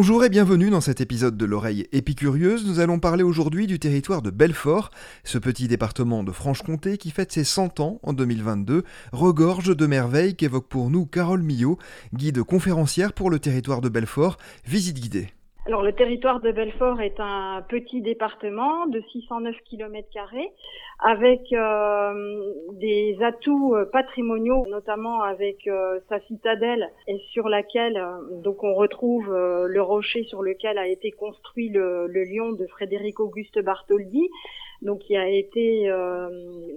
Bonjour et bienvenue dans cet épisode de l'oreille épicurieuse. Nous allons parler aujourd'hui du territoire de Belfort, ce petit département de Franche-Comté qui fête ses 100 ans en 2022, regorge de merveilles qu'évoque pour nous Carole Millot, guide conférencière pour le territoire de Belfort, visite guidée. Alors le territoire de Belfort est un petit département de 609 km avec euh, des atouts euh, patrimoniaux, notamment avec euh, sa citadelle et sur laquelle donc on retrouve le rocher sur lequel a été construit le, le lion de Frédéric Auguste Bartholdi donc qui a été euh,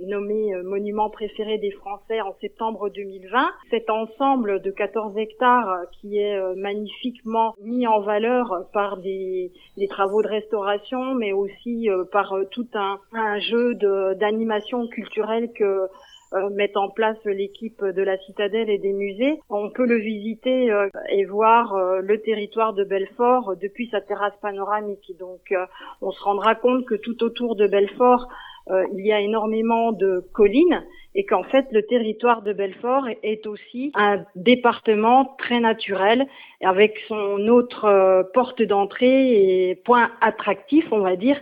nommé euh, monument préféré des Français en septembre 2020. Cet ensemble de 14 hectares euh, qui est magnifiquement mis en valeur par des, des travaux de restauration, mais aussi par tout un, un jeu d'animation culturelle que euh, mettent en place l'équipe de la citadelle et des musées. On peut le visiter euh, et voir euh, le territoire de Belfort depuis sa terrasse panoramique. Donc on se rendra compte que tout autour de Belfort, il y a énormément de collines et qu'en fait le territoire de Belfort est aussi un département très naturel avec son autre porte d'entrée et point attractif on va dire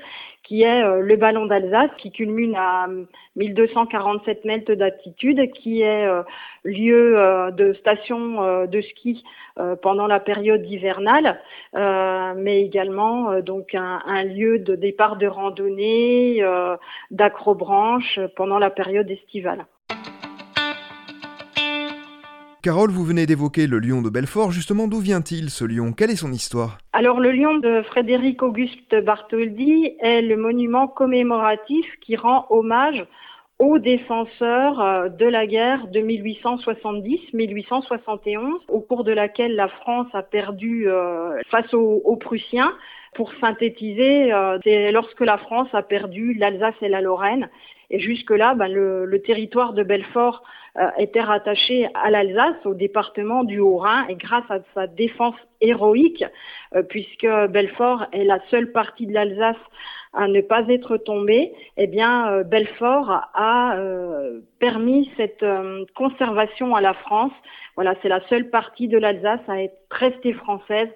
qui est euh, le ballon d'Alsace, qui culmine à 1247 mètres d'altitude, qui est euh, lieu euh, de station de ski pendant la période hivernale, mais également donc un, un, lieu de départ de randonnée, d'acrobranche pendant la période estivale. Carole, vous venez d'évoquer le lion de Belfort. Justement, d'où vient-il ce lion? Quelle est son histoire? Alors, le lion de Frédéric Auguste Bartholdi est le monument commémoratif qui rend hommage aux défenseurs euh, de la guerre de 1870-1871, au cours de laquelle la France a perdu euh, face aux, Prussiens. Pour synthétiser, euh, c'est lorsque la France a perdu l'Alsace et la Lorraine. Et jusque-là, ben, le, le, territoire de Belfort euh, était rattaché à l'Alsace, au département du Haut-Rhin, et grâce à sa défense héroïque, euh, puisque Belfort est la seule partie de l'Alsace à ne pas être tombée, eh bien euh, Belfort a permis cette conservation à la France. Voilà, c'est la seule partie de l'Alsace à être restée française.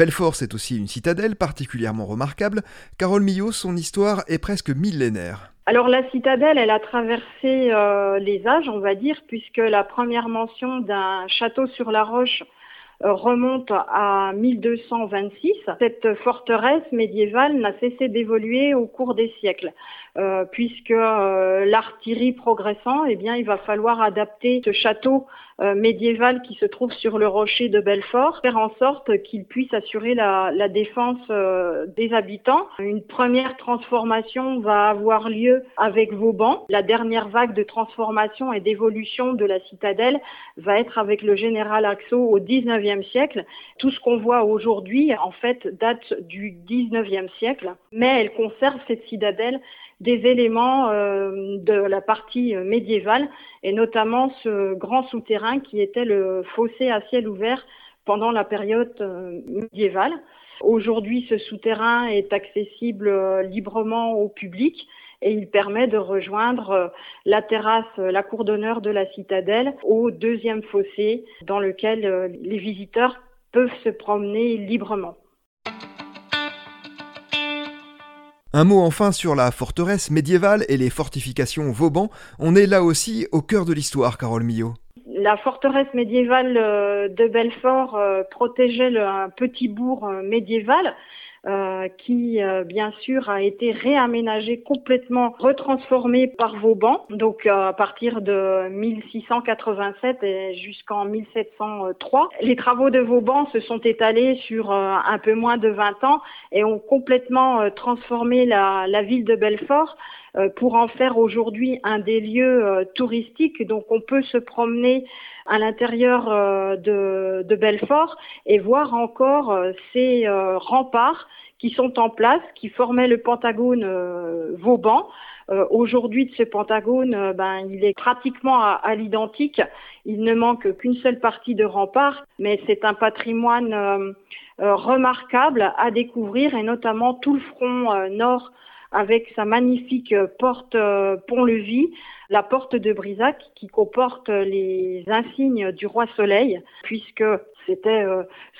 Belfort, c'est aussi une citadelle particulièrement remarquable. Carole Millot, son histoire est presque millénaire. Alors la citadelle, elle a traversé euh, les âges, on va dire, puisque la première mention d'un château sur la roche euh, remonte à 1226. Cette forteresse médiévale n'a cessé d'évoluer au cours des siècles, euh, puisque l'artillerie progressant, eh bien, il va falloir adapter ce château euh, médiéval qui se trouve sur le rocher de Belfort, faire en sorte qu'il puisse assurer la, la défense euh, des habitants. Une première transformation va avoir lieu avec Vauban. La dernière vague de transformation et d'évolution de la citadelle va être avec le général Axo au 19e siècle. Tout ce qu'on voit aujourd'hui, en fait, date du 19e siècle, mais elle conserve cette citadelle des éléments euh, de la partie médiévale et notamment ce grand souterrain qui était le fossé à ciel ouvert pendant la période euh, médiévale. Aujourd'hui, ce souterrain est accessible euh, librement au public et il permet de rejoindre la terrasse, la cour d'honneur de la citadelle au deuxième fossé dans lequel les visiteurs peuvent se promener librement. Un mot enfin sur la forteresse médiévale et les fortifications Vauban. On est là aussi au cœur de l'histoire, Carole Millot. La forteresse médiévale euh, de Belfort euh, protégeait un petit bourg euh, médiéval euh, qui euh, bien sûr a été réaménagé complètement, retransformé par Vauban, donc euh, à partir de 1687 et jusqu'en 1703. Les travaux de Vauban se sont étalés sur un peu moins de 20 ans et ont complètement transformé la, la ville de Belfort pour en faire aujourd'hui un des lieux touristiques. Donc on peut se promener à l'intérieur de, de, Belfort et voir encore ces remparts qui sont en place, qui formaient le Pentagone euh, Vauban. Euh, aujourd'hui, de ce Pentagone, euh, ben, il est pratiquement à, l'identique. Il ne manque qu'une seule partie de rempart, mais c'est un patrimoine remarquable à découvrir, et notamment tout le front nord avec sa magnifique porte pont-levis, la porte de Brisac qui comporte les insignes du roi Soleil, puisque C'était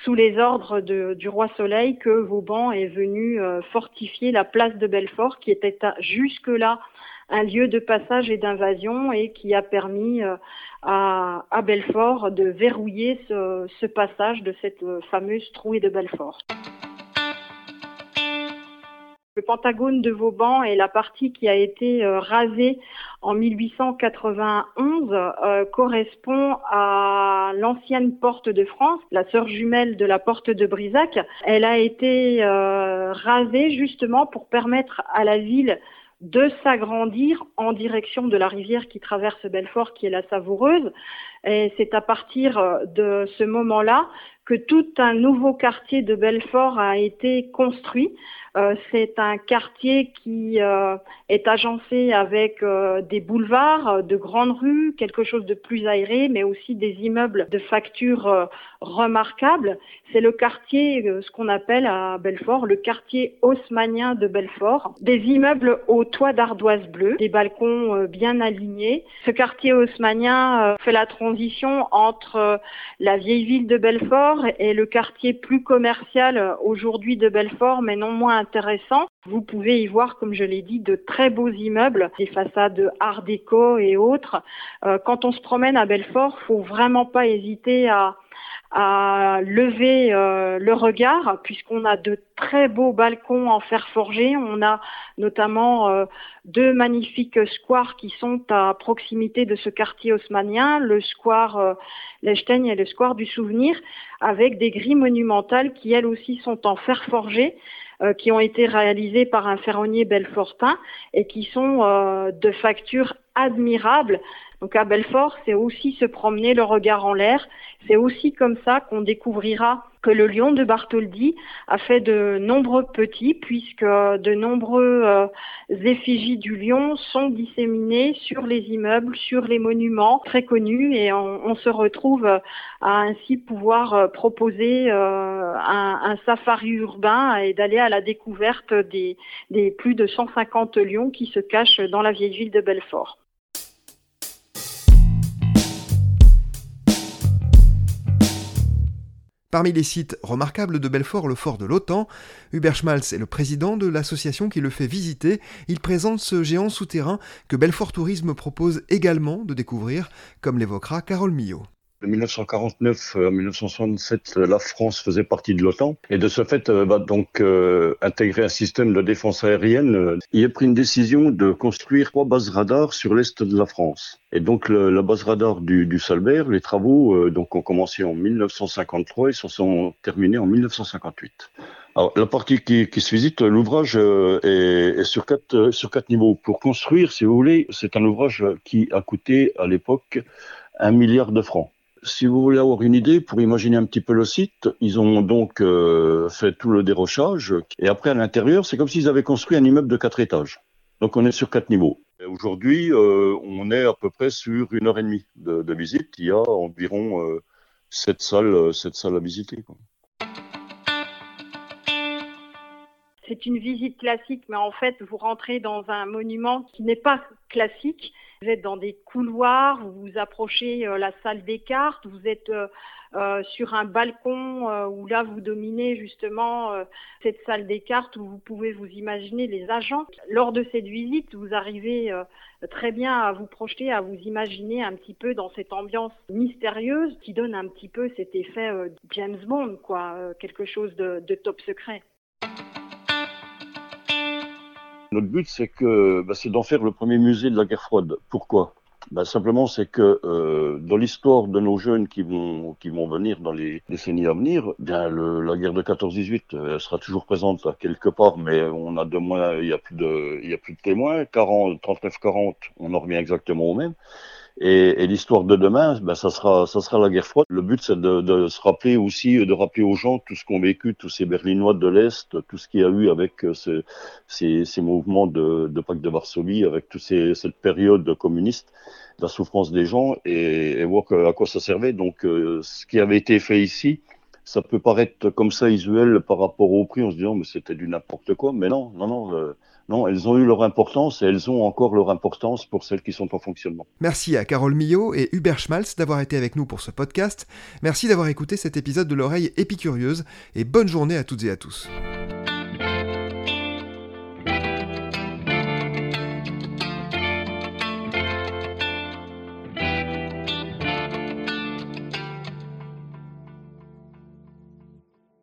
sous les ordres du roi Soleil que Vauban est venu fortifier la place de Belfort, qui était jusque-là un lieu de passage et d'invasion et qui a permis à, Belfort de verrouiller ce, ce passage de cette fameuse trouée de Belfort. Le Pentagone de Vauban est la partie qui a été euh, rasée en 1891 euh, correspond à l'ancienne porte de France, la sœur jumelle de la porte de Brisac. Elle a été euh, rasée justement pour permettre à la ville de s'agrandir en direction de la rivière qui traverse Belfort, qui est la Savoureuse. Et c'est à partir de ce moment-là que tout un nouveau quartier de Belfort a été construit euh, c'est un quartier qui euh, est agencé avec euh, des boulevards, de grandes rues, quelque chose de plus aéré, mais aussi des immeubles de facture remarquables. C'est le quartier, ce qu'on appelle à Belfort, le quartier haussmanien de Belfort. Des immeubles aux toits d'ardoise bleue, des balcons bien alignés. Ce quartier haussmanien fait la transition entre la vieille ville de Belfort et le quartier plus commercial aujourd'hui de Belfort, mais non moins Vous pouvez y voir, comme je l'ai dit, de très beaux immeubles, des façades art déco et autres. Euh, quand on se promène à Belfort, faut vraiment pas hésiter à, lever euh, le regard puisqu'on a de très beaux balcons en fer forgé. On a notamment euh, deux magnifiques squares qui sont à proximité de ce quartier haussmanien, le square euh, et le square du Souvenir, avec des grilles monumentales qui elles aussi sont en fer forgé euh, qui ont été réalisées par un ferronnier belfortin et qui sont de facture admirable donc à Belfort, c'est aussi se promener le regard en l'air. C'est aussi comme ça qu'on découvrira que le lion de Bartholdi a fait de nombreux petits, puisque de nombreux euh, effigies du lion sont disséminés sur les immeubles, sur les monuments très connus, et on, se retrouve à ainsi pouvoir euh, proposer euh, un, safari urbain et d'aller à la découverte des, des plus de 150 lions qui se cachent dans la vieille ville de Belfort. Parmi les sites remarquables de Belfort, le fort de l'OTAN, Hubert Schmalz est le président de l'association qui le fait visiter. Il présente ce géant souterrain que Belfort Tourisme propose également de découvrir, comme l'évoquera Carole Millot. De 1949 à 1967, la France faisait partie de l'OTAN et de ce fait euh, va donc euh, intégrer un système de défense aérienne. Il a pris une décision de construire trois bases radars sur l'est de la France. Et donc la base radar du, du Salbert, les travaux euh, donc ont commencé en 1953 et se sont terminés en 1958. Alors, la partie qui, qui se visite, l'ouvrage est, est, sur quatre sur quatre niveaux. Pour construire, si vous voulez, c'est un ouvrage qui a coûté à l'époque un milliard de francs si vous voulez avoir une idée, pour imaginer un petit peu le site, ils ont donc euh, fait tout le dérochage. Et après, à l'intérieur, c'est comme s'ils avaient construit un immeuble de quatre étages. Donc, on est sur quatre niveaux. Aujourd'hui, euh, on est à peu près sur une heure et demie de, de visite. Il y a environ euh, sept salles, sept salles à visiter. Quoi. C'est une visite classique, mais en fait, vous rentrez dans un monument qui n'est pas classique. Vous êtes dans des couloirs, vous vous approchez euh, la salle des cartes, vous êtes euh, euh, sur un balcon où là vous dominez justement cette salle des cartes où vous pouvez vous imaginer les agents. Lors de cette visite, vous arrivez très bien à vous projeter, à vous imaginer un petit peu dans cette ambiance mystérieuse qui donne un petit peu cet effet James Bond, quoi, quelque chose de top secret. Notre but, c'est que bah, c'est d'en faire le premier musée de la guerre froide. Pourquoi? Bah, Simplement, c'est que euh, dans l'histoire de nos jeunes qui vont, qui vont venir dans les décennies à venir, bien le, la guerre de 14-18 euh, sera toujours présente quelque part, mais on a de moins, il y a plus de, il y a plus de témoins. 40, 39-40, on en revient exactement au même. Et, et l'histoire de demain, ben, ça sera, ça sera la guerre froide. Le but, c'est de, de, se rappeler aussi, de rappeler aux gens tout ce qu'ont vécu tous ces Berlinois de l'Est, tout ce qu'il y a eu avec euh, ce, ces, ces, mouvements de, de pacte de Varsovie, avec toute cette période communiste, la souffrance des gens, et, et voir à quoi ça servait. Donc, euh, ce qui avait été fait ici, ça peut paraître comme ça visuel par rapport au prix, en se disant mais c'était du n'importe quoi, mais non, non, non. Euh, non, elles ont eu leur importance et elles ont encore leur importance pour celles qui sont en fonctionnement. Merci à Carole Millot et Hubert Schmalz d'avoir été avec nous pour ce podcast. Merci d'avoir écouté cet épisode de l'oreille épicurieuse et bonne journée à toutes et à tous.